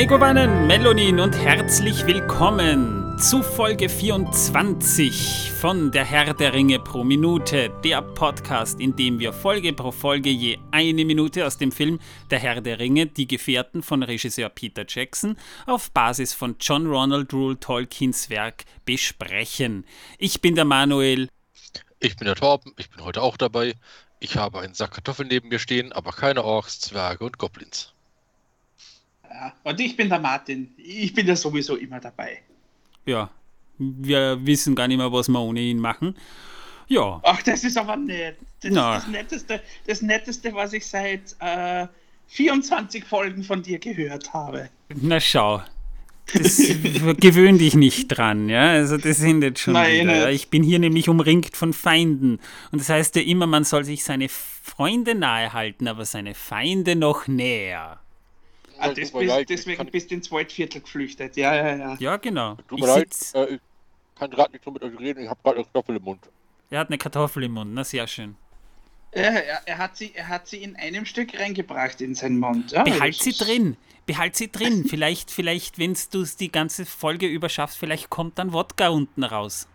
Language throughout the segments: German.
Megowannen, Melonin und herzlich willkommen zu Folge 24 von Der Herr der Ringe pro Minute, der Podcast, in dem wir Folge pro Folge je eine Minute aus dem Film Der Herr der Ringe, die Gefährten von Regisseur Peter Jackson auf Basis von John Ronald Rule Tolkiens Werk besprechen. Ich bin der Manuel. Ich bin der Torben, ich bin heute auch dabei. Ich habe einen Sack Kartoffeln neben mir stehen, aber keine Orks, Zwerge und Goblins. Ja, und ich bin der Martin. Ich bin ja sowieso immer dabei. Ja, wir wissen gar nicht mehr, was wir ohne ihn machen. Ja. Ach, das ist aber nett. Das Na. ist das Netteste, das Netteste, was ich seit äh, 24 Folgen von dir gehört habe. Na schau. Das gewöhn dich nicht dran, ja. Also das sind jetzt schon Nein, wieder. Ich bin hier nämlich umringt von Feinden. Und das heißt ja immer, man soll sich seine Freunde nahe halten, aber seine Feinde noch näher. Ah, das bist, leid, deswegen bist du ins Waldviertel geflüchtet. Ja, ja, ja. Ja, genau. Tut mir ich leid, äh, ich kann gerade nicht so mit euch reden, ich habe gerade eine Kartoffel im Mund. Er hat eine Kartoffel im Mund, na sehr schön. Ja, er, er, hat sie, er hat sie in einem Stück reingebracht in seinen Mund. Ja, Behalt sie drin. Behalt sie drin. vielleicht, vielleicht, wenn du es die ganze Folge überschaffst, vielleicht kommt dann Wodka unten raus.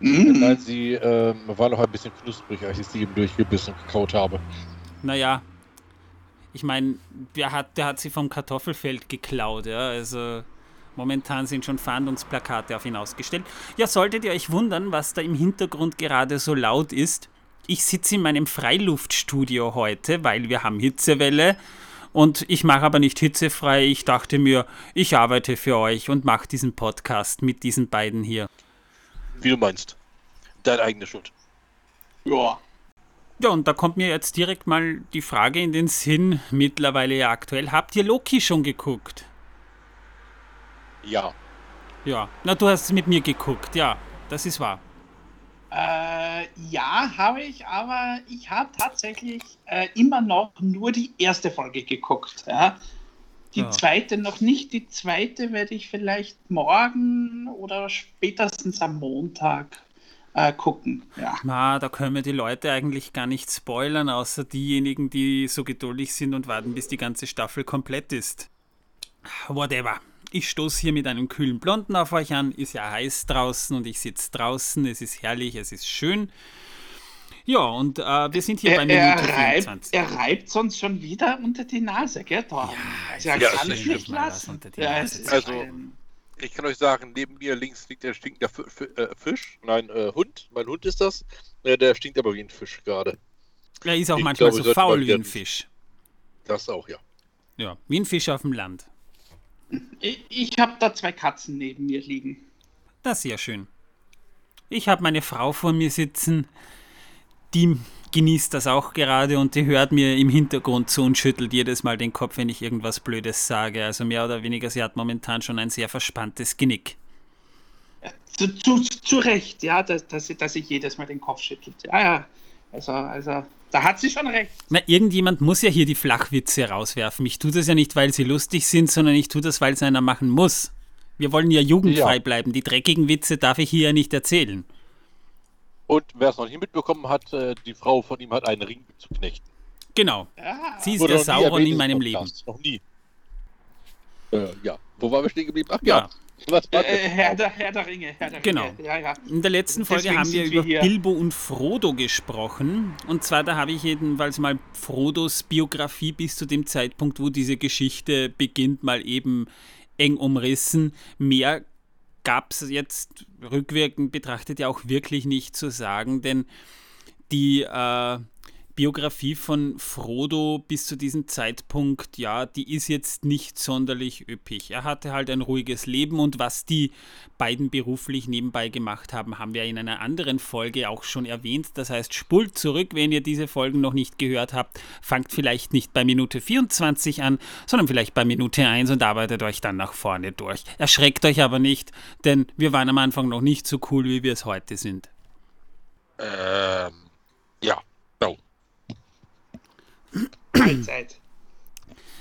Mm. Nein, sie ähm, war noch ein bisschen knusprig, als ich sie eben durchgebissen und gekaut habe. Naja, ich meine, der hat, der hat sie vom Kartoffelfeld geklaut, ja, also momentan sind schon Fahndungsplakate auf ihn ausgestellt. Ja, solltet ihr euch wundern, was da im Hintergrund gerade so laut ist, ich sitze in meinem Freiluftstudio heute, weil wir haben Hitzewelle und ich mache aber nicht hitzefrei. Ich dachte mir, ich arbeite für euch und mache diesen Podcast mit diesen beiden hier. Wie du meinst. Deine eigene Schuld. Ja. Ja, und da kommt mir jetzt direkt mal die Frage in den Sinn, mittlerweile ja aktuell. Habt ihr Loki schon geguckt? Ja. Ja, na, du hast es mit mir geguckt, ja, das ist wahr. Äh, ja, habe ich, aber ich habe tatsächlich äh, immer noch nur die erste Folge geguckt. Ja? Die ja. zweite noch nicht. Die zweite werde ich vielleicht morgen oder spätestens am Montag äh, gucken. Ja. Na, da können wir die Leute eigentlich gar nicht spoilern, außer diejenigen, die so geduldig sind und warten, bis die ganze Staffel komplett ist. Whatever. Ich stoße hier mit einem kühlen Blonden auf euch an. Ist ja heiß draußen und ich sitze draußen. Es ist herrlich, es ist schön. Ja, und äh, wir sind hier er, bei Minute er reibt, 24. Er reibt sonst schon wieder unter die Nase, gell, Tom? Ja, also, er kann es nicht lassen. Ja, also, ich kann euch sagen, neben mir links liegt der stinkende äh, Fisch. Nein, äh, Hund. Mein Hund ist das. Äh, der stinkt aber wie ein Fisch gerade. Er ist auch ich manchmal glaube, so faul wie ein Fisch. Das auch, ja. Ja, wie ein Fisch auf dem Land. Ich, ich habe da zwei Katzen neben mir liegen. Das ist ja schön. Ich habe meine Frau vor mir sitzen, die genießt das auch gerade und die hört mir im Hintergrund zu und schüttelt jedes Mal den Kopf, wenn ich irgendwas Blödes sage. Also mehr oder weniger, sie hat momentan schon ein sehr verspanntes Genick. zu, zu, zu, Recht, ja, dass, dass, sie, dass sie jedes Mal den Kopf schüttelt. Ja, ja. Also, also da hat sie schon recht. Na, irgendjemand muss ja hier die Flachwitze rauswerfen. Ich tue das ja nicht, weil sie lustig sind, sondern ich tue das, weil es einer machen muss. Wir wollen ja jugendfrei ja. bleiben. Die dreckigen Witze darf ich hier ja nicht erzählen. Und wer es noch nicht mitbekommen hat, äh, die Frau von ihm hat einen Ring zu knechten. Genau. Ah. Sie ist der Sauron in meinem Leben. Noch nie. Äh, ja. Wo waren wir stehen geblieben? Ach ja. ja. Äh, äh, Herr, der, Herr der Ringe. Herr der genau. Ringe. Ja, ja. In der letzten Folge Deswegen haben wir über wir Bilbo und Frodo gesprochen. Und zwar, da habe ich jedenfalls mal Frodos Biografie bis zu dem Zeitpunkt, wo diese Geschichte beginnt, mal eben eng umrissen. Mehr gab es jetzt rückwirkend betrachtet ja auch wirklich nicht zu sagen, denn die äh, Biografie von Frodo bis zu diesem Zeitpunkt, ja, die ist jetzt nicht sonderlich üppig. Er hatte halt ein ruhiges Leben und was die beiden beruflich nebenbei gemacht haben, haben wir in einer anderen Folge auch schon erwähnt. Das heißt, spult zurück, wenn ihr diese Folgen noch nicht gehört habt. Fangt vielleicht nicht bei Minute 24 an, sondern vielleicht bei Minute 1 und arbeitet euch dann nach vorne durch. Erschreckt euch aber nicht, denn wir waren am Anfang noch nicht so cool, wie wir es heute sind. Ähm, ja. Mahlzeit.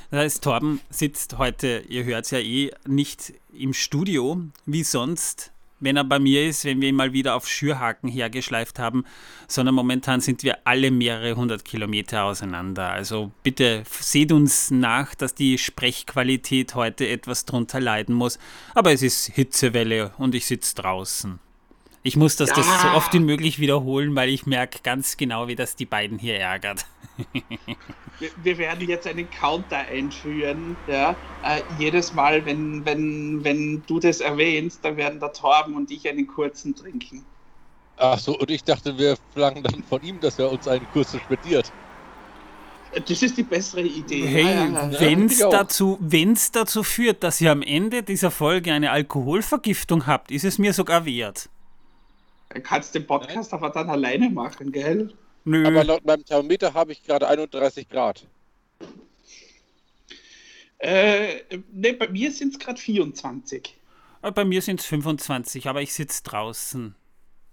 Das heißt, Torben sitzt heute, ihr hört es ja eh, nicht im Studio wie sonst, wenn er bei mir ist, wenn wir ihn mal wieder auf Schürhaken hergeschleift haben, sondern momentan sind wir alle mehrere hundert Kilometer auseinander. Also bitte seht uns nach, dass die Sprechqualität heute etwas drunter leiden muss. Aber es ist Hitzewelle und ich sitze draußen. Ich muss das, ja. das so oft wie möglich wiederholen, weil ich merke ganz genau, wie das die beiden hier ärgert. wir, wir, werden jetzt einen Counter einführen. Ja? Äh, jedes Mal, wenn, wenn, wenn du das erwähnst, dann werden der Torben und ich einen kurzen trinken. Ach so, und ich dachte, wir verlangen dann von ihm, dass er uns einen kurzen spendiert. Das ist die bessere Idee. Hey, ja, ja, ja. wenn es dazu, dazu führt, dass ihr am Ende dieser Folge eine Alkoholvergiftung habt, ist es mir sogar wert. Du kannst den Podcast Nein. aber dann alleine machen, gell? Nö. Aber laut meinem Thermometer habe ich gerade 31 Grad. Äh, ne, bei mir sind es gerade 24. Bei mir sind es 25, aber ich sitze draußen.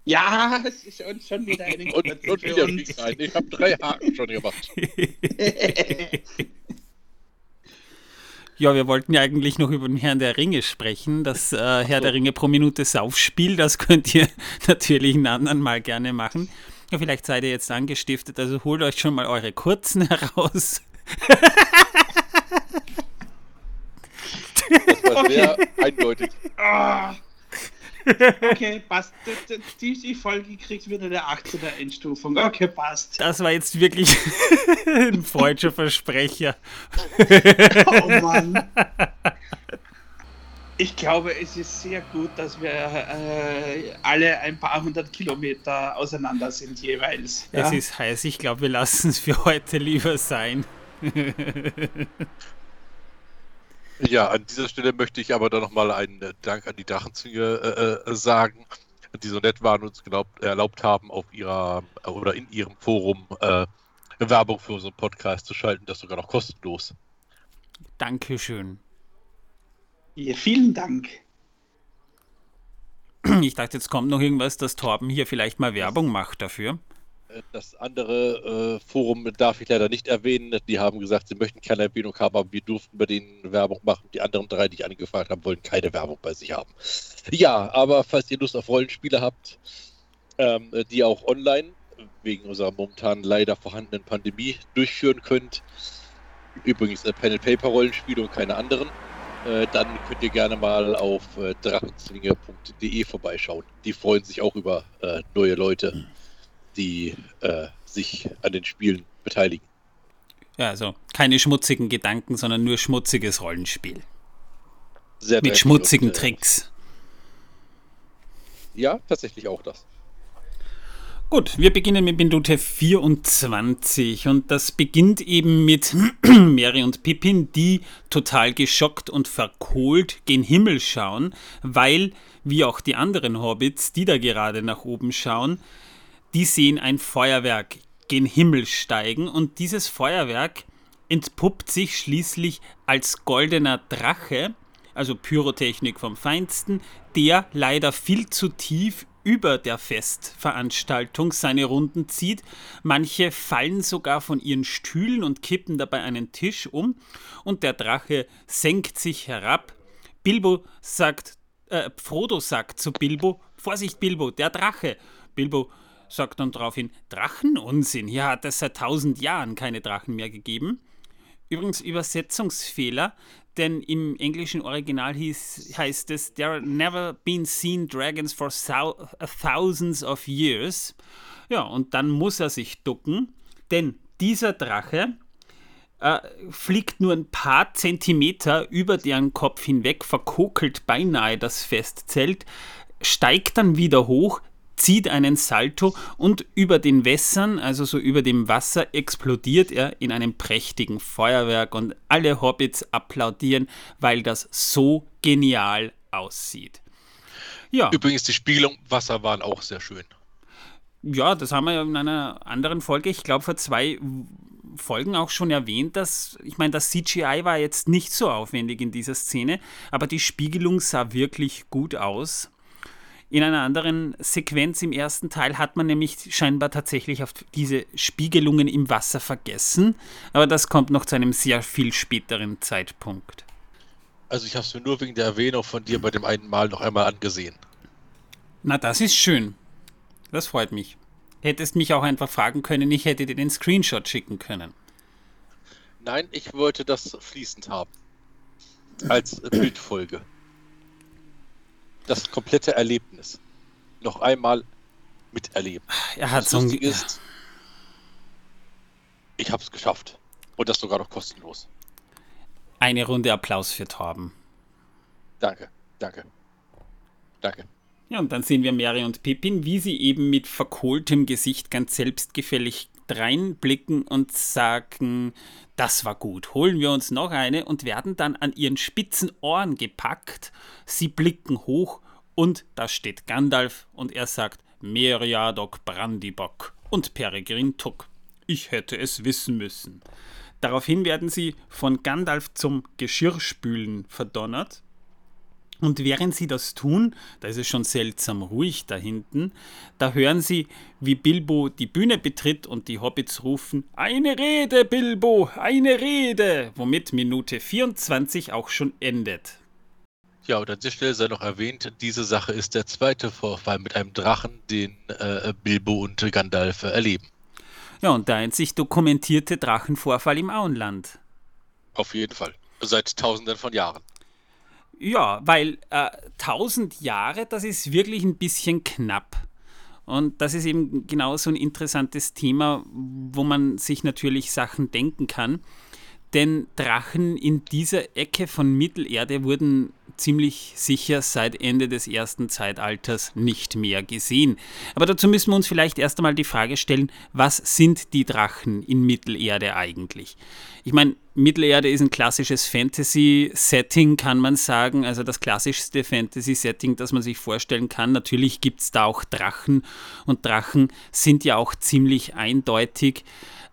Ja, es ist schon, schon wieder eine und, und wieder Ich habe drei Haken schon gemacht. Ja, wir wollten ja eigentlich noch über den Herrn der Ringe sprechen. Das äh, Herr der Ringe pro Minute Saufspiel, das könnt ihr natürlich einen anderen Mal gerne machen. Ja, vielleicht seid ihr jetzt angestiftet, also holt euch schon mal eure kurzen heraus. Das war sehr eindeutig. Ah. Okay, passt. Die, Folge kriegt wieder eine 18er Endstufung. Okay, passt. Das war jetzt wirklich ein freudscher Versprecher. oh Mann. Ich glaube, es ist sehr gut, dass wir äh, alle ein paar hundert Kilometer auseinander sind jeweils. Ja? Es ist heiß. Ich glaube, wir lassen es für heute lieber sein. Ja, an dieser Stelle möchte ich aber dann nochmal einen äh, Dank an die Drachenzüge äh, äh, sagen, die so nett waren und uns glaubt, erlaubt haben, auf ihrer oder in ihrem Forum äh, Werbung für unseren Podcast zu schalten, das sogar noch kostenlos. Dankeschön. Ja, vielen Dank. Ich dachte, jetzt kommt noch irgendwas, dass Torben hier vielleicht mal Werbung macht dafür. Das andere äh, Forum darf ich leider nicht erwähnen. Die haben gesagt, sie möchten keine Erwähnung haben, aber wir durften bei denen Werbung machen. Die anderen drei, die ich angefragt habe, wollen keine Werbung bei sich haben. Ja, aber falls ihr Lust auf Rollenspiele habt, ähm, die auch online wegen unserer momentan leider vorhandenen Pandemie durchführen könnt, übrigens ein Pen-Paper-Rollenspiele und keine anderen, äh, dann könnt ihr gerne mal auf äh, drachenzwinge.de vorbeischauen. Die freuen sich auch über äh, neue Leute. Mhm die äh, sich an den Spielen beteiligen. Ja, also keine schmutzigen Gedanken, sondern nur schmutziges Rollenspiel. Sehr Mit schmutzigen und, äh, Tricks. Ja, tatsächlich auch das. Gut, wir beginnen mit Minute 24 und das beginnt eben mit Mary und Pippin, die total geschockt und verkohlt gen Himmel schauen, weil, wie auch die anderen Hobbits, die da gerade nach oben schauen, die sehen ein Feuerwerk gen Himmel steigen und dieses Feuerwerk entpuppt sich schließlich als goldener Drache, also Pyrotechnik vom Feinsten, der leider viel zu tief über der Festveranstaltung seine Runden zieht. Manche fallen sogar von ihren Stühlen und kippen dabei einen Tisch um und der Drache senkt sich herab. Bilbo sagt, äh, Frodo sagt zu Bilbo, Vorsicht Bilbo, der Drache. Bilbo sagt dann daraufhin, Drachenunsinn, hier hat es seit tausend Jahren keine Drachen mehr gegeben. Übrigens Übersetzungsfehler, denn im englischen Original hieß, heißt es, There have never been seen dragons for thousands of years. Ja, und dann muss er sich ducken, denn dieser Drache äh, fliegt nur ein paar Zentimeter über deren Kopf hinweg, verkokelt beinahe das Festzelt, steigt dann wieder hoch, zieht einen Salto und über den Wässern, also so über dem Wasser, explodiert er in einem prächtigen Feuerwerk und alle Hobbits applaudieren, weil das so genial aussieht. Ja. Übrigens, die Spiegel im Wasser waren auch sehr schön. Ja, das haben wir ja in einer anderen Folge, ich glaube vor zwei Folgen auch schon erwähnt, dass, ich meine, das CGI war jetzt nicht so aufwendig in dieser Szene, aber die Spiegelung sah wirklich gut aus. In einer anderen Sequenz im ersten Teil hat man nämlich scheinbar tatsächlich auf diese Spiegelungen im Wasser vergessen, aber das kommt noch zu einem sehr viel späteren Zeitpunkt. Also ich habe es mir nur wegen der Erwähnung von dir bei dem einen Mal noch einmal angesehen. Na, das ist schön. Das freut mich. Hättest mich auch einfach fragen können, ich hätte dir den Screenshot schicken können. Nein, ich wollte das fließend haben. Als Bildfolge. Das komplette Erlebnis. Noch einmal miterleben. Er hat das so ein. ist, ich habe es geschafft. Und das sogar noch kostenlos. Eine Runde Applaus für Torben. Danke, danke. Danke. Ja, und dann sehen wir Mary und Pippin, wie sie eben mit verkohltem Gesicht ganz selbstgefällig dreinblicken und sagen, das war gut, holen wir uns noch eine und werden dann an ihren spitzen Ohren gepackt. Sie blicken hoch und da steht Gandalf und er sagt, Meriadoc Brandybock und Peregrin Tuck. Ich hätte es wissen müssen. Daraufhin werden sie von Gandalf zum Geschirrspülen verdonnert und während sie das tun, da ist es schon seltsam ruhig da hinten, da hören sie, wie Bilbo die Bühne betritt und die Hobbits rufen: Eine Rede, Bilbo, eine Rede! Womit Minute 24 auch schon endet. Ja, und an dieser Stelle sei noch erwähnt, diese Sache ist der zweite Vorfall mit einem Drachen, den äh, Bilbo und Gandalf erleben. Ja, und der einzig dokumentierte Drachenvorfall im Auenland. Auf jeden Fall. Seit tausenden von Jahren. Ja, weil äh, 1000 Jahre, das ist wirklich ein bisschen knapp. Und das ist eben genau so ein interessantes Thema, wo man sich natürlich Sachen denken kann. Denn Drachen in dieser Ecke von Mittelerde wurden ziemlich sicher seit Ende des ersten Zeitalters nicht mehr gesehen. Aber dazu müssen wir uns vielleicht erst einmal die Frage stellen, was sind die Drachen in Mittelerde eigentlich? Ich meine, Mittelerde ist ein klassisches Fantasy-Setting, kann man sagen. Also das klassischste Fantasy-Setting, das man sich vorstellen kann. Natürlich gibt es da auch Drachen und Drachen sind ja auch ziemlich eindeutig,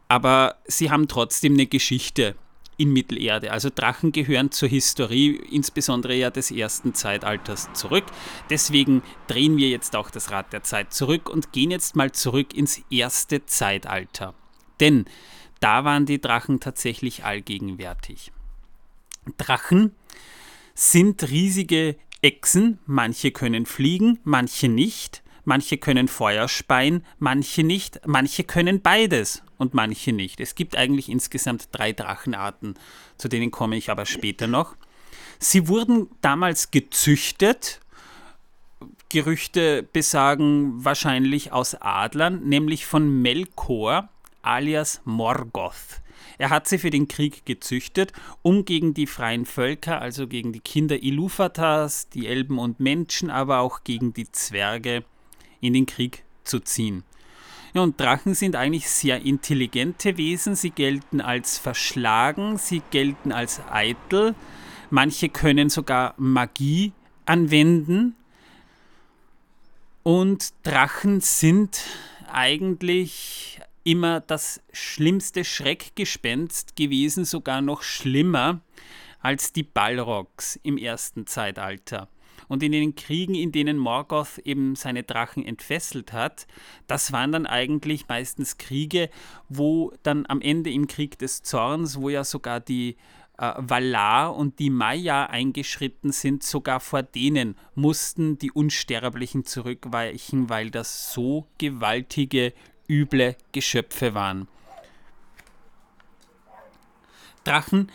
aber sie haben trotzdem eine Geschichte in Mittelerde. Also Drachen gehören zur Historie, insbesondere ja des ersten Zeitalters zurück. Deswegen drehen wir jetzt auch das Rad der Zeit zurück und gehen jetzt mal zurück ins erste Zeitalter. Denn da waren die Drachen tatsächlich allgegenwärtig. Drachen sind riesige Echsen, manche können fliegen, manche nicht, manche können Feuer speien, manche nicht, manche können beides und manche nicht. Es gibt eigentlich insgesamt drei Drachenarten, zu denen komme ich aber später noch. Sie wurden damals gezüchtet, Gerüchte besagen wahrscheinlich aus Adlern, nämlich von Melkor, alias Morgoth. Er hat sie für den Krieg gezüchtet, um gegen die freien Völker, also gegen die Kinder Iluvatars, die Elben und Menschen, aber auch gegen die Zwerge in den Krieg zu ziehen. Ja, und Drachen sind eigentlich sehr intelligente Wesen. Sie gelten als verschlagen, sie gelten als eitel. Manche können sogar Magie anwenden. Und Drachen sind eigentlich immer das schlimmste Schreckgespenst gewesen, sogar noch schlimmer als die Balrogs im ersten Zeitalter. Und in den Kriegen, in denen Morgoth eben seine Drachen entfesselt hat, das waren dann eigentlich meistens Kriege, wo dann am Ende im Krieg des Zorns, wo ja sogar die äh, Valar und die Maya eingeschritten sind, sogar vor denen mussten die Unsterblichen zurückweichen, weil das so gewaltige üble Geschöpfe waren. Drachen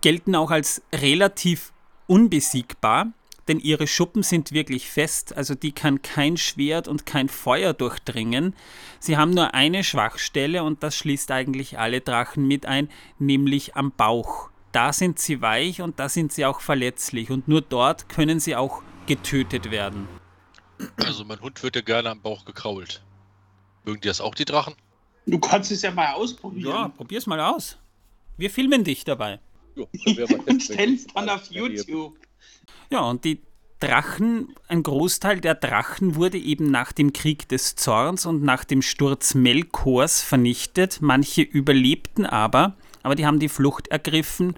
gelten auch als relativ unbesiegbar, denn ihre Schuppen sind wirklich fest, also die kann kein Schwert und kein Feuer durchdringen. Sie haben nur eine Schwachstelle und das schließt eigentlich alle Drachen mit ein, nämlich am Bauch. Da sind sie weich und da sind sie auch verletzlich und nur dort können sie auch getötet werden. Also mein Hund wird ja gerne am Bauch gekrault. Mögen die das auch, die Drachen? Du kannst es ja mal ausprobieren. Ja, probier's mal aus. Wir filmen dich dabei. Jo, und stellst dann auf YouTube. Ja, und die Drachen, ein Großteil der Drachen wurde eben nach dem Krieg des Zorns und nach dem Sturz Melkors vernichtet. Manche überlebten aber, aber die haben die Flucht ergriffen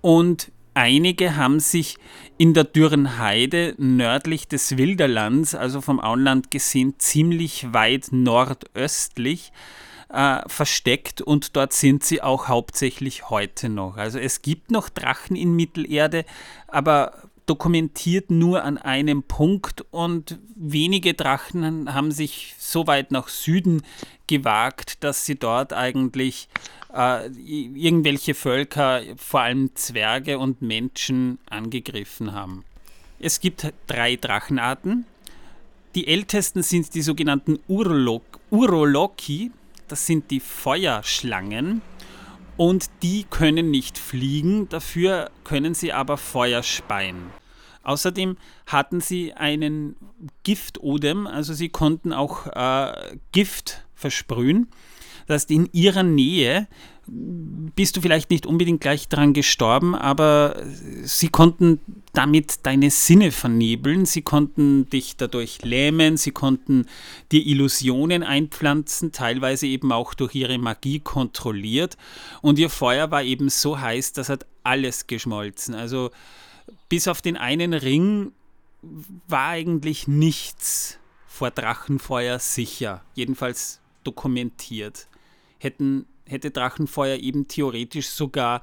und Einige haben sich in der dürren Heide nördlich des Wilderlands, also vom Auenland gesehen, ziemlich weit nordöstlich äh, versteckt und dort sind sie auch hauptsächlich heute noch. Also es gibt noch Drachen in Mittelerde, aber dokumentiert nur an einem Punkt und wenige Drachen haben sich so weit nach Süden gewagt, dass sie dort eigentlich äh, irgendwelche Völker, vor allem Zwerge und Menschen, angegriffen haben. Es gibt drei Drachenarten. Die ältesten sind die sogenannten Uroloki, das sind die Feuerschlangen und die können nicht fliegen, dafür können sie aber Feuer speien. Außerdem hatten sie einen Giftodem, also sie konnten auch äh, Gift versprühen. Das in ihrer Nähe bist du vielleicht nicht unbedingt gleich daran gestorben, aber sie konnten damit deine Sinne vernebeln, sie konnten dich dadurch lähmen, sie konnten dir Illusionen einpflanzen, teilweise eben auch durch ihre Magie kontrolliert. Und ihr Feuer war eben so heiß, das hat alles geschmolzen. Also bis auf den einen Ring war eigentlich nichts vor Drachenfeuer sicher, jedenfalls dokumentiert. Hätten hätte Drachenfeuer eben theoretisch sogar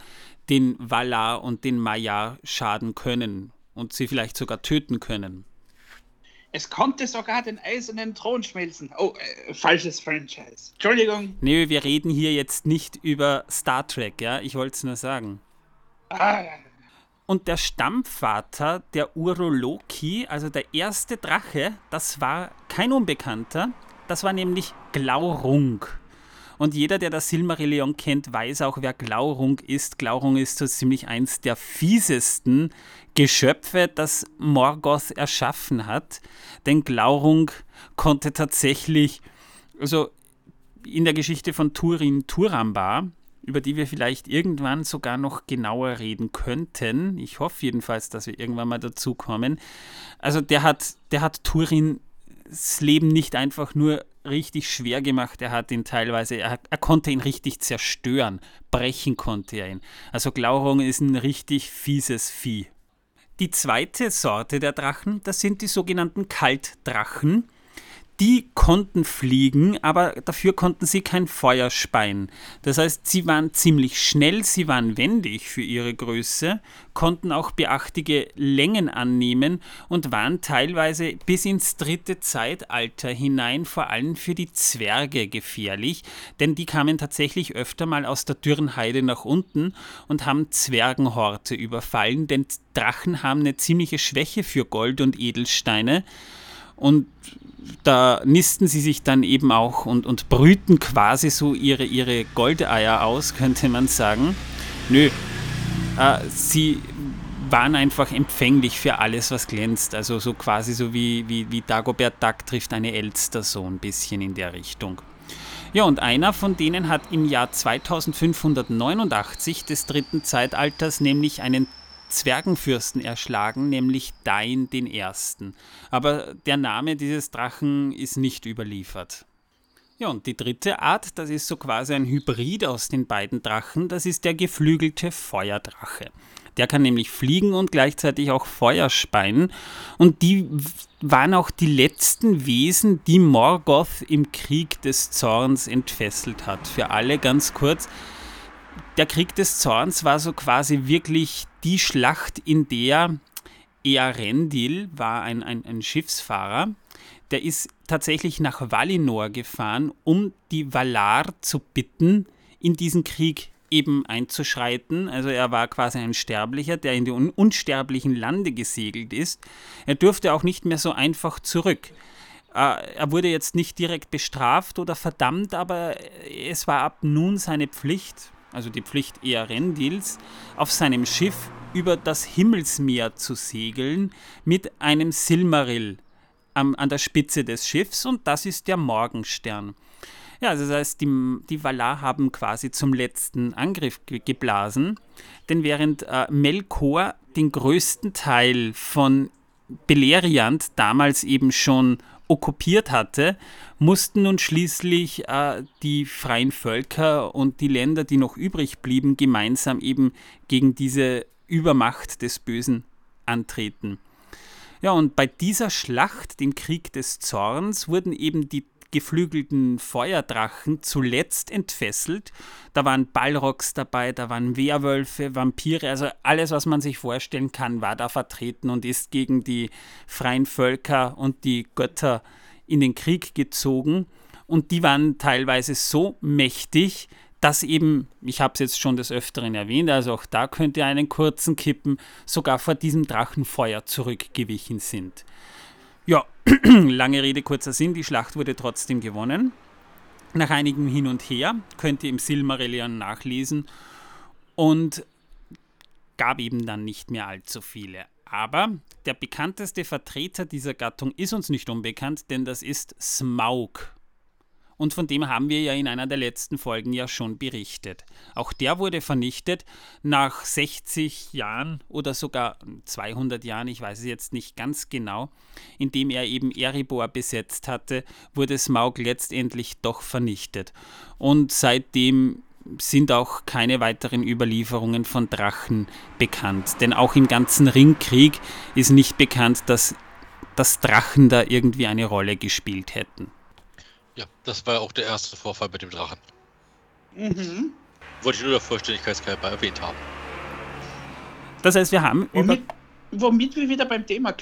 den Valar und den Maya schaden können und sie vielleicht sogar töten können. Es konnte sogar den eisernen Thron schmelzen. Oh, äh, falsches Franchise. Entschuldigung. Nee, wir reden hier jetzt nicht über Star Trek, ja? Ich wollte es nur sagen. Ah, ja. Und der Stammvater der Uroloki, also der erste Drache, das war kein Unbekannter. Das war nämlich Glaurung. Und jeder, der das Silmarillion kennt, weiß auch, wer Glaurung ist. Glaurung ist so ziemlich eins der fiesesten Geschöpfe, das Morgoth erschaffen hat. Denn Glaurung konnte tatsächlich, also in der Geschichte von Turin Turambar, über die wir vielleicht irgendwann sogar noch genauer reden könnten. Ich hoffe jedenfalls, dass wir irgendwann mal dazu kommen. Also der hat, der hat Turin das Leben nicht einfach nur richtig schwer gemacht, er hat ihn teilweise, er, er konnte ihn richtig zerstören, brechen konnte er ihn. Also Glaurung ist ein richtig fieses Vieh. Die zweite Sorte der Drachen, das sind die sogenannten Kaltdrachen die konnten fliegen, aber dafür konnten sie kein Feuer speien. Das heißt, sie waren ziemlich schnell, sie waren wendig für ihre Größe, konnten auch beachtliche Längen annehmen und waren teilweise bis ins dritte Zeitalter hinein vor allem für die Zwerge gefährlich, denn die kamen tatsächlich öfter mal aus der Dürrenheide nach unten und haben Zwergenhorte überfallen, denn Drachen haben eine ziemliche Schwäche für Gold und Edelsteine und da nisten sie sich dann eben auch und, und brüten quasi so ihre, ihre Goldeier aus, könnte man sagen. Nö, äh, sie waren einfach empfänglich für alles, was glänzt. Also so quasi so wie, wie, wie Dagobert Duck trifft eine Elster, so ein bisschen in der Richtung. Ja, und einer von denen hat im Jahr 2589 des dritten Zeitalters nämlich einen Zwergenfürsten erschlagen, nämlich Dain den Ersten. Aber der Name dieses Drachen ist nicht überliefert. Ja, und die dritte Art, das ist so quasi ein Hybrid aus den beiden Drachen, das ist der geflügelte Feuerdrache. Der kann nämlich fliegen und gleichzeitig auch Feuer speien. Und die waren auch die letzten Wesen, die Morgoth im Krieg des Zorns entfesselt hat. Für alle ganz kurz der Krieg des Zorns war so quasi wirklich die Schlacht, in der Earendil war ein, ein, ein Schiffsfahrer, der ist tatsächlich nach Valinor gefahren, um die Valar zu bitten, in diesen Krieg eben einzuschreiten. Also er war quasi ein Sterblicher, der in die un unsterblichen Lande gesegelt ist. Er durfte auch nicht mehr so einfach zurück. Äh, er wurde jetzt nicht direkt bestraft oder verdammt, aber es war ab nun seine Pflicht, also die Pflicht Earendils, auf seinem Schiff über das Himmelsmeer zu segeln mit einem Silmaril am, an der Spitze des Schiffs und das ist der Morgenstern. Ja, also das heißt, die, die Valar haben quasi zum letzten Angriff geblasen, denn während äh, Melkor den größten Teil von Beleriand damals eben schon okkupiert hatte, mussten nun schließlich äh, die freien Völker und die Länder, die noch übrig blieben, gemeinsam eben gegen diese Übermacht des Bösen antreten. Ja, und bei dieser Schlacht, dem Krieg des Zorns, wurden eben die geflügelten Feuerdrachen zuletzt entfesselt. Da waren Ballrocks dabei, da waren Werwölfe, Vampire, also alles, was man sich vorstellen kann, war da vertreten und ist gegen die freien Völker und die Götter in den Krieg gezogen. Und die waren teilweise so mächtig, dass eben, ich habe es jetzt schon des Öfteren erwähnt, also auch da könnt ihr einen kurzen Kippen, sogar vor diesem Drachenfeuer zurückgewichen sind. Ja, lange Rede, kurzer Sinn, die Schlacht wurde trotzdem gewonnen. Nach einigem Hin und Her könnt ihr im Silmarillion nachlesen und gab eben dann nicht mehr allzu viele. Aber der bekannteste Vertreter dieser Gattung ist uns nicht unbekannt, denn das ist Smaug. Und von dem haben wir ja in einer der letzten Folgen ja schon berichtet. Auch der wurde vernichtet nach 60 Jahren oder sogar 200 Jahren, ich weiß es jetzt nicht ganz genau, indem er eben Erebor besetzt hatte, wurde Smaug letztendlich doch vernichtet. Und seitdem sind auch keine weiteren Überlieferungen von Drachen bekannt. Denn auch im ganzen Ringkrieg ist nicht bekannt, dass, dass Drachen da irgendwie eine Rolle gespielt hätten. Ja, das war auch der erste Vorfall mit dem Drachen. Mhm. Wollte ich nur der Vollständigkeit mal erwähnt haben. Das heißt, wir haben womit, womit wir wieder beim Thema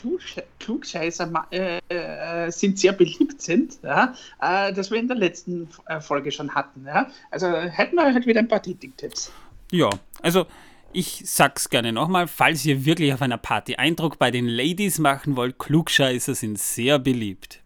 Klugscheißer äh, äh, sind, sehr beliebt sind, ja, äh, das wir in der letzten äh, Folge schon hatten. Ja. Also hätten wir halt wieder ein paar Dating-Tipps. Ja, also ich sag's gerne nochmal, falls ihr wirklich auf einer Party Eindruck bei den Ladies machen wollt, Klugscheißer sind sehr beliebt.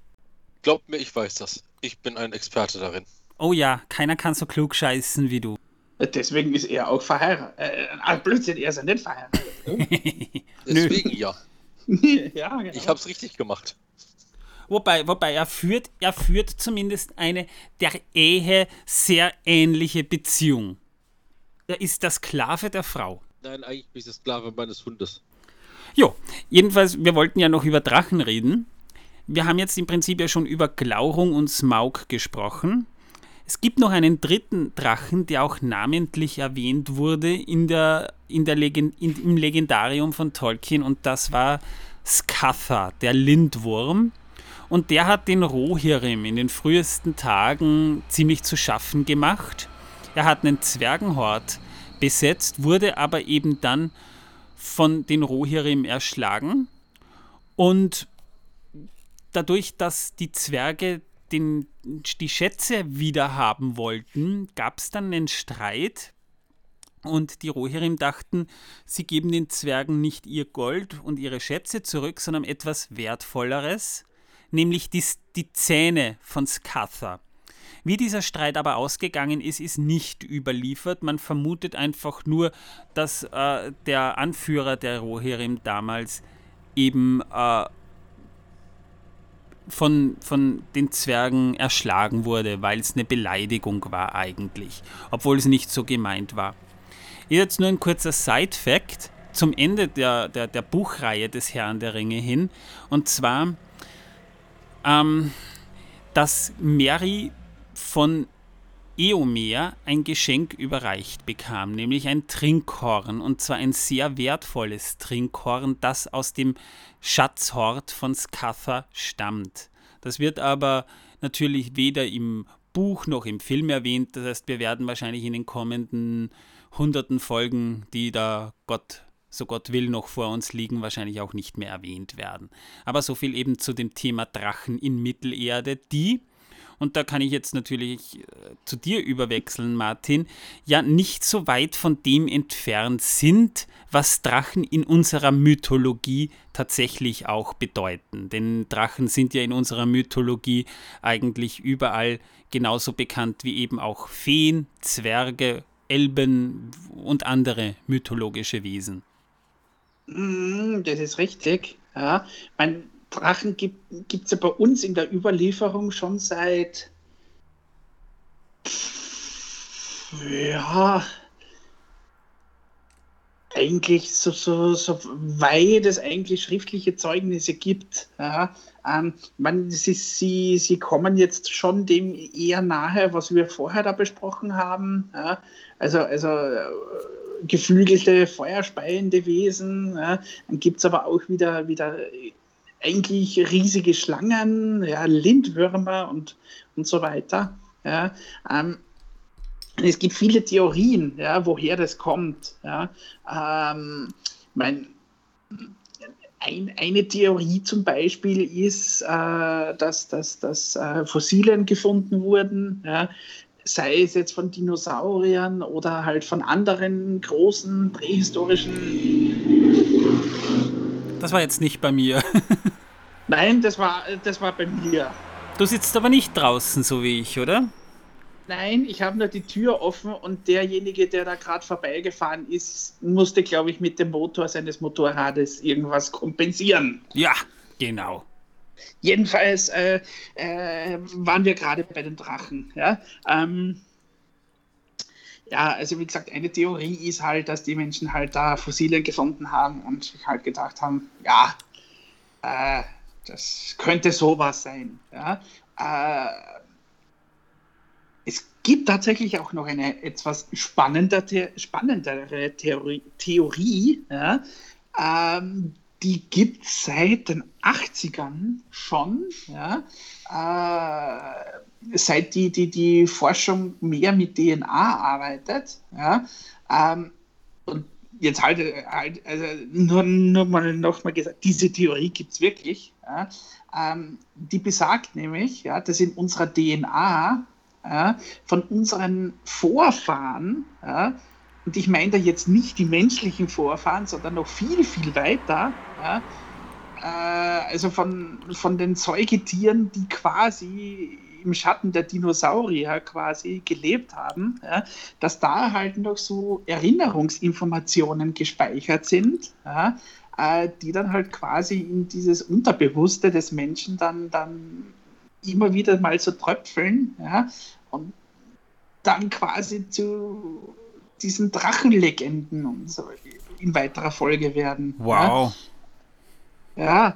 Glaubt mir, ich weiß das. Ich bin ein Experte darin. Oh ja, keiner kann so klug scheißen wie du. Deswegen ist er auch verheiratet. Äh, ah, Blödsinn, er ist ja nicht verheiratet. Deswegen ja. ja genau. Ich hab's richtig gemacht. Wobei, wobei er führt, er führt zumindest eine der Ehe sehr ähnliche Beziehung. Er ist der Sklave der Frau. Nein, eigentlich bin ich der Sklave meines Hundes. Jo, jedenfalls, wir wollten ja noch über Drachen reden. Wir haben jetzt im Prinzip ja schon über Glaurung und Smaug gesprochen. Es gibt noch einen dritten Drachen, der auch namentlich erwähnt wurde in der, in der Legend, in, im Legendarium von Tolkien und das war Skatha, der Lindwurm. Und der hat den Rohirrim in den frühesten Tagen ziemlich zu schaffen gemacht. Er hat einen Zwergenhort besetzt, wurde aber eben dann von den Rohirrim erschlagen und dadurch, dass die Zwerge den, die Schätze wieder haben wollten, gab es dann einen Streit. Und die Rohirrim dachten, sie geben den Zwergen nicht ihr Gold und ihre Schätze zurück, sondern etwas Wertvolleres, nämlich die, die Zähne von Skatha. Wie dieser Streit aber ausgegangen ist, ist nicht überliefert. Man vermutet einfach nur, dass äh, der Anführer der Rohirrim damals eben äh, von, von den Zwergen erschlagen wurde, weil es eine Beleidigung war eigentlich, obwohl es nicht so gemeint war. Jetzt nur ein kurzer Side-Fact zum Ende der, der, der Buchreihe des Herrn der Ringe hin, und zwar, ähm, dass Mary von Eomer ein Geschenk überreicht bekam, nämlich ein Trinkhorn, und zwar ein sehr wertvolles Trinkhorn, das aus dem Schatzhort von Scatha stammt. Das wird aber natürlich weder im Buch noch im Film erwähnt, das heißt, wir werden wahrscheinlich in den kommenden hunderten Folgen, die da Gott so Gott will, noch vor uns liegen, wahrscheinlich auch nicht mehr erwähnt werden. Aber so viel eben zu dem Thema Drachen in Mittelerde, die und da kann ich jetzt natürlich äh, zu dir überwechseln, Martin, ja nicht so weit von dem entfernt sind, was Drachen in unserer Mythologie tatsächlich auch bedeuten. Denn Drachen sind ja in unserer Mythologie eigentlich überall genauso bekannt wie eben auch Feen, Zwerge, Elben und andere mythologische Wesen. Mm, das ist richtig. Ja, mein, Drachen gibt es ja bei uns in der Überlieferung schon seit ja eigentlich so, so, so weit es eigentlich schriftliche Zeugnisse gibt. Ja, ähm, man, sie, sie, sie kommen jetzt schon dem eher nahe, was wir vorher da besprochen haben. Ja, also, also äh, geflügelte, feuerspeiende Wesen. Ja, dann gibt es aber auch wieder, wieder eigentlich riesige Schlangen, ja, Lindwürmer und, und so weiter. Ja, ähm, es gibt viele Theorien, ja, woher das kommt. Ja. Ähm, mein, ein, eine Theorie zum Beispiel ist, äh, dass, dass, dass äh, Fossilien gefunden wurden, ja, sei es jetzt von Dinosauriern oder halt von anderen großen prähistorischen. Das war jetzt nicht bei mir. Nein, das war, das war bei mir. Du sitzt aber nicht draußen, so wie ich, oder? Nein, ich habe nur die Tür offen und derjenige, der da gerade vorbeigefahren ist, musste, glaube ich, mit dem Motor seines Motorrades irgendwas kompensieren. Ja, genau. Jedenfalls äh, äh, waren wir gerade bei den Drachen. Ja? Ähm, ja, also wie gesagt, eine Theorie ist halt, dass die Menschen halt da Fossilien gefunden haben und sich halt gedacht haben, ja, äh, das könnte sowas sein. Ja? Äh, es gibt tatsächlich auch noch eine etwas spannendere, spannendere Theorie, Theorie ja, ähm, die gibt es seit den 80ern schon, ja, äh, seit die, die, die Forschung mehr mit DNA arbeitet. Ja, ähm, und jetzt halt, halt also nur, nur mal nochmal gesagt, diese Theorie gibt es wirklich. Ja, ähm, die besagt nämlich, ja, dass in unserer DNA ja, von unseren Vorfahren, ja, und ich meine da jetzt nicht die menschlichen Vorfahren, sondern noch viel, viel weiter, ja, äh, also von, von den Säugetieren, die quasi im Schatten der Dinosaurier quasi gelebt haben, ja, dass da halt noch so Erinnerungsinformationen gespeichert sind, ja, äh, die dann halt quasi in dieses Unterbewusste des Menschen dann, dann immer wieder mal so tröpfeln, ja, und dann quasi zu diesen Drachenlegenden und so in weiterer Folge werden. Wow. Ja, ja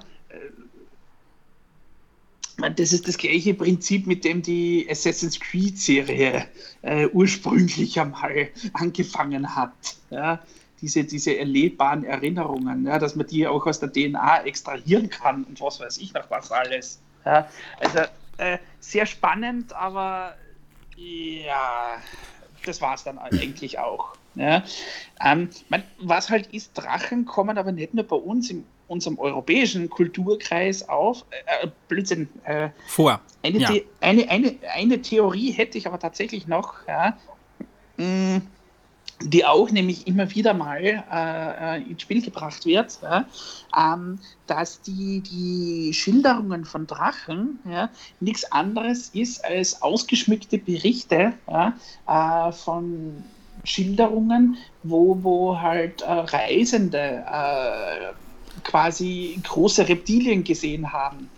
äh, das ist das gleiche Prinzip, mit dem die Assassin's Creed-Serie äh, ursprünglich einmal angefangen hat. Ja, diese, diese erlebbaren Erinnerungen, ja, dass man die auch aus der DNA extrahieren kann und was weiß ich noch was alles. Ja, also äh, sehr spannend, aber ja, das war es dann eigentlich auch. Ja. Ähm, man, was halt ist, Drachen kommen aber nicht nur bei uns in unserem europäischen Kulturkreis auf, äh, äh Blödsinn, äh, vor. Eine, ja. eine, eine, eine Theorie hätte ich aber tatsächlich noch. Ja. Mh, mm, die auch nämlich immer wieder mal äh, äh, ins Spiel gebracht wird, ja, ähm, dass die, die Schilderungen von Drachen ja, nichts anderes ist als ausgeschmückte Berichte ja, äh, von Schilderungen, wo, wo halt äh, Reisende äh, quasi große Reptilien gesehen haben.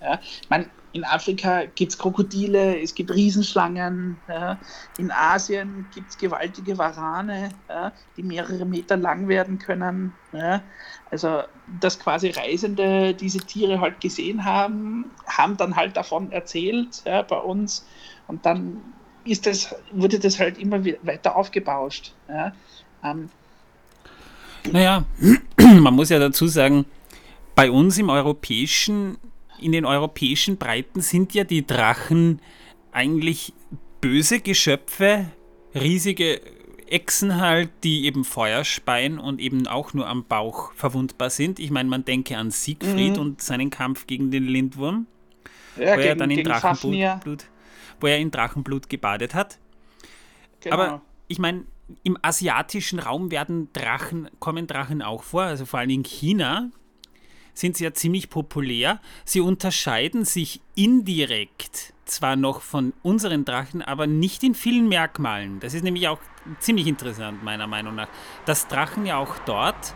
Man, in Afrika gibt es Krokodile, es gibt Riesenschlangen. Ja. In Asien gibt es gewaltige Warane, ja, die mehrere Meter lang werden können. Ja. Also, dass quasi Reisende diese Tiere halt gesehen haben, haben dann halt davon erzählt bei uns. Und dann ist das, wurde das halt immer weiter aufgebauscht. Ähm, naja, man muss ja dazu sagen, bei uns im europäischen in den europäischen Breiten sind ja die Drachen eigentlich böse Geschöpfe, riesige Echsen halt, die eben Feuer speien und eben auch nur am Bauch verwundbar sind. Ich meine, man denke an Siegfried mhm. und seinen Kampf gegen den Lindwurm, ja, wo gegen, er dann in Drachenblut, wo er in Drachenblut gebadet hat. Genau. Aber ich meine, im asiatischen Raum werden Drachen, kommen Drachen auch vor, also vor allem in China sind sie ja ziemlich populär. Sie unterscheiden sich indirekt zwar noch von unseren Drachen, aber nicht in vielen Merkmalen. Das ist nämlich auch ziemlich interessant, meiner Meinung nach. Dass Drachen ja auch dort,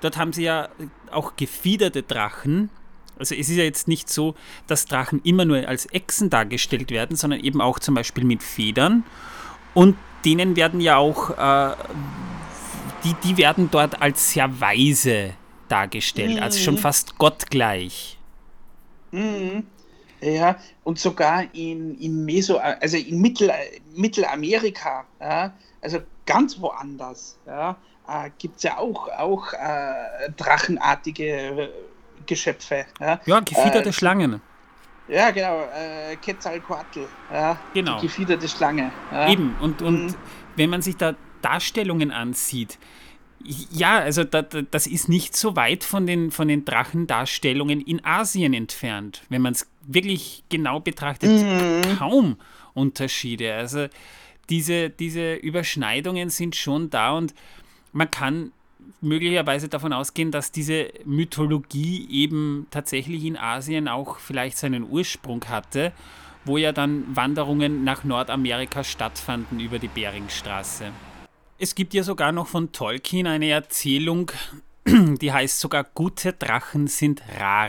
dort haben sie ja auch gefiederte Drachen. Also es ist ja jetzt nicht so, dass Drachen immer nur als Echsen dargestellt werden, sondern eben auch zum Beispiel mit Federn. Und denen werden ja auch, äh, die, die werden dort als sehr weise dargestellt, mhm. also schon fast gottgleich. Mhm. Ja, und sogar in, in Meso, also in Mittel, Mittelamerika, ja, also ganz woanders, ja, äh, gibt es ja auch, auch äh, drachenartige Geschöpfe. Ja, ja gefiederte äh, Schlangen. Ja, genau, äh, Quetzalcoatl, ja, genau. die gefiederte Schlange. Ja. Eben, und, und mhm. wenn man sich da Darstellungen ansieht, ja, also da, da, das ist nicht so weit von den, von den Drachendarstellungen in Asien entfernt. Wenn man es wirklich genau betrachtet, mhm. kaum Unterschiede. Also diese, diese Überschneidungen sind schon da und man kann möglicherweise davon ausgehen, dass diese Mythologie eben tatsächlich in Asien auch vielleicht seinen Ursprung hatte, wo ja dann Wanderungen nach Nordamerika stattfanden über die Beringstraße. Es gibt ja sogar noch von Tolkien eine Erzählung, die heißt sogar Gute Drachen sind rar.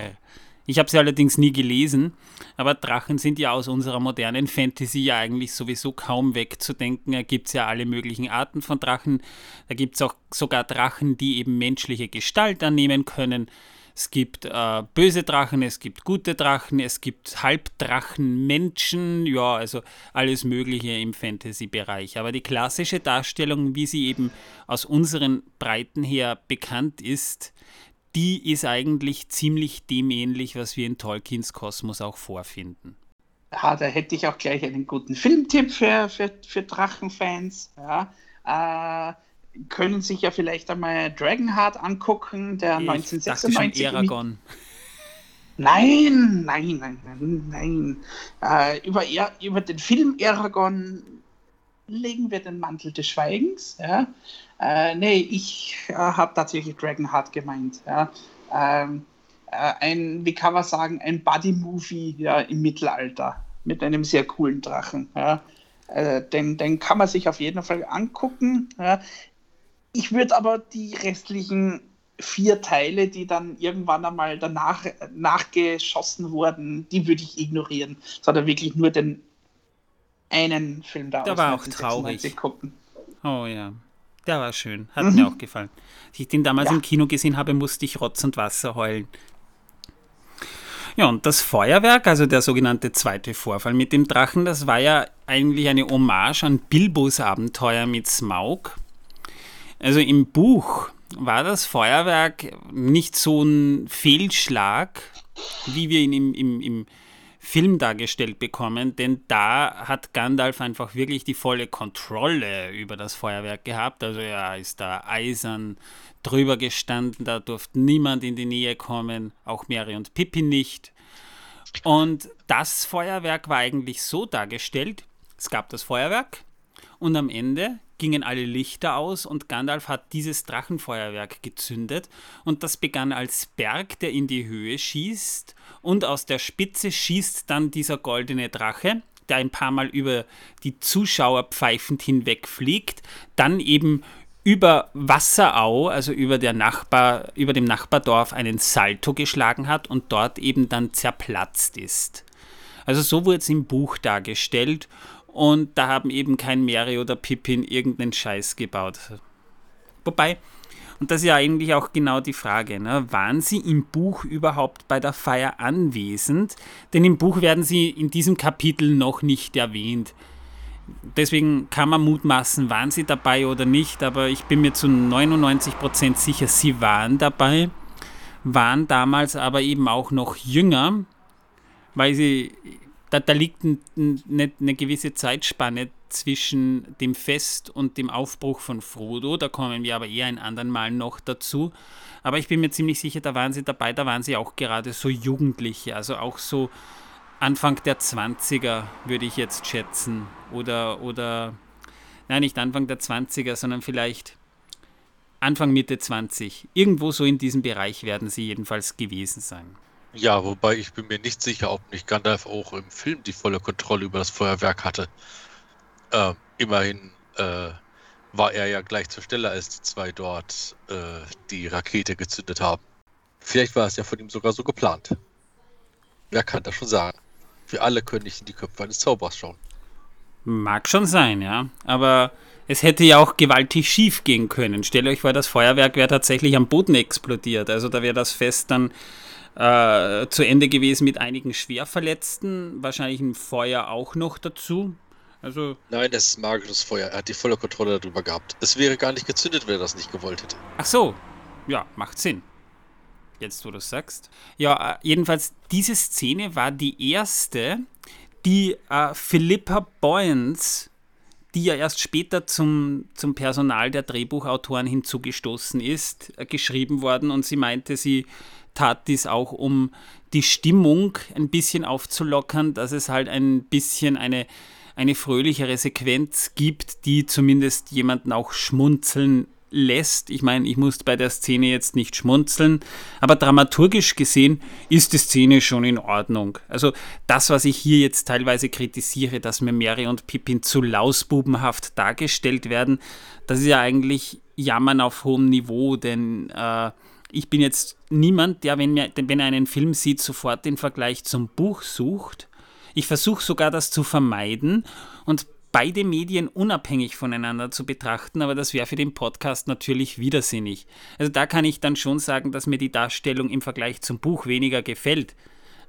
Ich habe sie allerdings nie gelesen, aber Drachen sind ja aus unserer modernen Fantasy ja eigentlich sowieso kaum wegzudenken. Da gibt es ja alle möglichen Arten von Drachen. Da gibt es auch sogar Drachen, die eben menschliche Gestalt annehmen können. Es gibt äh, böse Drachen, es gibt gute Drachen, es gibt Halbdrachenmenschen, ja, also alles Mögliche im Fantasy-Bereich. Aber die klassische Darstellung, wie sie eben aus unseren Breiten her bekannt ist, die ist eigentlich ziemlich dem ähnlich, was wir in Tolkiens Kosmos auch vorfinden. Ja, da hätte ich auch gleich einen guten Filmtipp für, für, für Drachenfans. Ja, äh, können sich ja vielleicht einmal Dragonheart angucken, der ich 1996. Dachte Aragon. Nein, nein, nein, nein, nein. Äh, über, über den Film Aragon legen wir den Mantel des Schweigens. Ja? Äh, nee, ich äh, habe tatsächlich Dragonheart gemeint. Ja? Ähm, äh, ein, wie kann man sagen, ein Buddy-Movie ja, im Mittelalter mit einem sehr coolen Drachen. Ja? Äh, den, den kann man sich auf jeden Fall angucken. Ja? Ich würde aber die restlichen vier Teile, die dann irgendwann einmal danach nachgeschossen wurden, die würde ich ignorieren, sondern wirklich nur den einen Film da Der war auch traurig. Gucken. Oh ja, der war schön, hat mhm. mir auch gefallen. Als ich den damals ja. im Kino gesehen habe, musste ich Rotz und Wasser heulen. Ja, und das Feuerwerk, also der sogenannte zweite Vorfall mit dem Drachen, das war ja eigentlich eine Hommage an Bilbos Abenteuer mit Smaug. Also im Buch war das Feuerwerk nicht so ein Fehlschlag, wie wir ihn im, im, im Film dargestellt bekommen, denn da hat Gandalf einfach wirklich die volle Kontrolle über das Feuerwerk gehabt. Also er ist da eisern drüber gestanden, da durfte niemand in die Nähe kommen, auch Mary und Pippi nicht. Und das Feuerwerk war eigentlich so dargestellt, es gab das Feuerwerk und am Ende gingen alle Lichter aus und Gandalf hat dieses Drachenfeuerwerk gezündet. Und das begann als Berg, der in die Höhe schießt. Und aus der Spitze schießt dann dieser goldene Drache, der ein paar Mal über die Zuschauer pfeifend hinwegfliegt, dann eben über Wasserau, also über, der Nachbar, über dem Nachbardorf, einen Salto geschlagen hat und dort eben dann zerplatzt ist. Also so wurde es im Buch dargestellt und da haben eben kein Mary oder Pippin irgendeinen Scheiß gebaut. Wobei, und das ist ja eigentlich auch genau die Frage, ne? waren Sie im Buch überhaupt bei der Feier anwesend? Denn im Buch werden Sie in diesem Kapitel noch nicht erwähnt. Deswegen kann man mutmaßen, waren Sie dabei oder nicht, aber ich bin mir zu 99% sicher, Sie waren dabei, waren damals aber eben auch noch jünger, weil Sie da, da liegt ein, eine, eine gewisse Zeitspanne zwischen dem Fest und dem Aufbruch von Frodo. Da kommen wir aber eher ein anderen Mal noch dazu. Aber ich bin mir ziemlich sicher, da waren sie dabei, da waren sie auch gerade so Jugendliche, also auch so Anfang der 20er, würde ich jetzt schätzen. Oder, oder, nein, nicht Anfang der 20er, sondern vielleicht Anfang, Mitte 20. Irgendwo so in diesem Bereich werden sie jedenfalls gewesen sein. Ja, wobei ich bin mir nicht sicher, ob nicht Gandalf auch im Film die volle Kontrolle über das Feuerwerk hatte. Äh, immerhin äh, war er ja gleich zur Stelle, als die zwei dort äh, die Rakete gezündet haben. Vielleicht war es ja von ihm sogar so geplant. Wer kann das schon sagen? Wir alle können nicht in die Köpfe eines Zaubers schauen. Mag schon sein, ja. Aber es hätte ja auch gewaltig schief gehen können. Stellt euch vor, das Feuerwerk wäre tatsächlich am Boden explodiert. Also da wäre das Fest dann äh, zu Ende gewesen mit einigen Schwerverletzten, wahrscheinlich ein Feuer auch noch dazu. Also Nein, das ist magisches Feuer. Er hat die volle Kontrolle darüber gehabt. Es wäre gar nicht gezündet, wenn er das nicht gewollt hätte. Ach so, ja, macht Sinn. jetzt wo du sagst. Ja, äh, jedenfalls, diese Szene war die erste, die äh, Philippa Boyens, die ja erst später zum, zum Personal der Drehbuchautoren hinzugestoßen ist, äh, geschrieben worden. Und sie meinte, sie tat dies auch, um die Stimmung ein bisschen aufzulockern, dass es halt ein bisschen eine, eine fröhlichere Sequenz gibt, die zumindest jemanden auch schmunzeln lässt. Ich meine, ich muss bei der Szene jetzt nicht schmunzeln, aber dramaturgisch gesehen ist die Szene schon in Ordnung. Also das, was ich hier jetzt teilweise kritisiere, dass mir Mary und Pippin zu lausbubenhaft dargestellt werden, das ist ja eigentlich Jammern auf hohem Niveau, denn äh, ich bin jetzt niemand, der, wenn, mir, wenn er einen Film sieht, sofort den Vergleich zum Buch sucht. Ich versuche sogar das zu vermeiden und beide Medien unabhängig voneinander zu betrachten, aber das wäre für den Podcast natürlich widersinnig. Also da kann ich dann schon sagen, dass mir die Darstellung im Vergleich zum Buch weniger gefällt.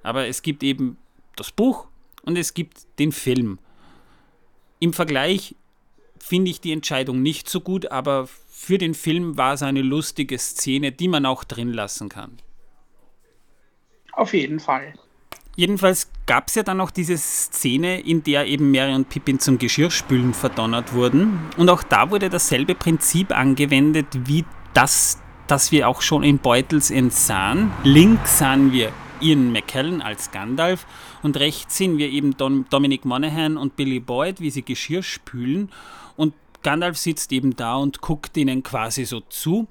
Aber es gibt eben das Buch und es gibt den Film. Im Vergleich finde ich die Entscheidung nicht so gut, aber für den Film war es eine lustige Szene, die man auch drin lassen kann. Auf jeden Fall. Jedenfalls gab es ja dann noch diese Szene, in der eben Mary und Pippin zum Geschirrspülen verdonnert wurden. Und auch da wurde dasselbe Prinzip angewendet wie das, das wir auch schon in Beutels sahen. Links sahen wir Ian McKellen als Gandalf und rechts sehen wir eben Don Dominic Monaghan und Billy Boyd, wie sie Geschirr spülen. Und Gandalf sitzt eben da und guckt ihnen quasi so zu.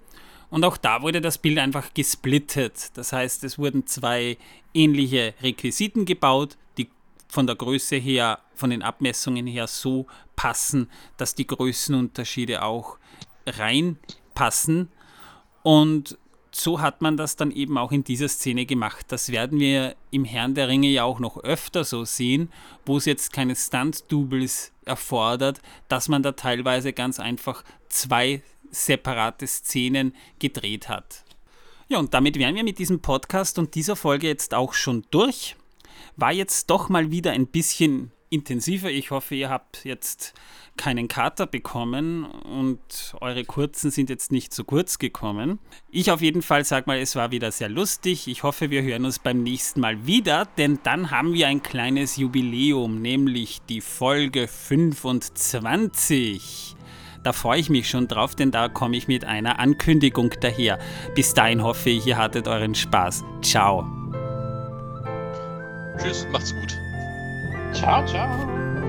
Und auch da wurde das Bild einfach gesplittet. Das heißt, es wurden zwei ähnliche Requisiten gebaut, die von der Größe her, von den Abmessungen her so passen, dass die Größenunterschiede auch reinpassen. Und so hat man das dann eben auch in dieser Szene gemacht. Das werden wir im Herrn der Ringe ja auch noch öfter so sehen, wo es jetzt keine Stunt-Doubles erfordert, dass man da teilweise ganz einfach zwei separate Szenen gedreht hat. Ja, und damit wären wir mit diesem Podcast und dieser Folge jetzt auch schon durch. War jetzt doch mal wieder ein bisschen intensiver. Ich hoffe, ihr habt jetzt keinen Kater bekommen und eure kurzen sind jetzt nicht zu kurz gekommen. Ich auf jeden Fall sage mal, es war wieder sehr lustig. Ich hoffe, wir hören uns beim nächsten Mal wieder, denn dann haben wir ein kleines Jubiläum, nämlich die Folge 25. Da freue ich mich schon drauf, denn da komme ich mit einer Ankündigung daher. Bis dahin hoffe ich, ihr hattet euren Spaß. Ciao. Tschüss, macht's gut. Ciao, ciao.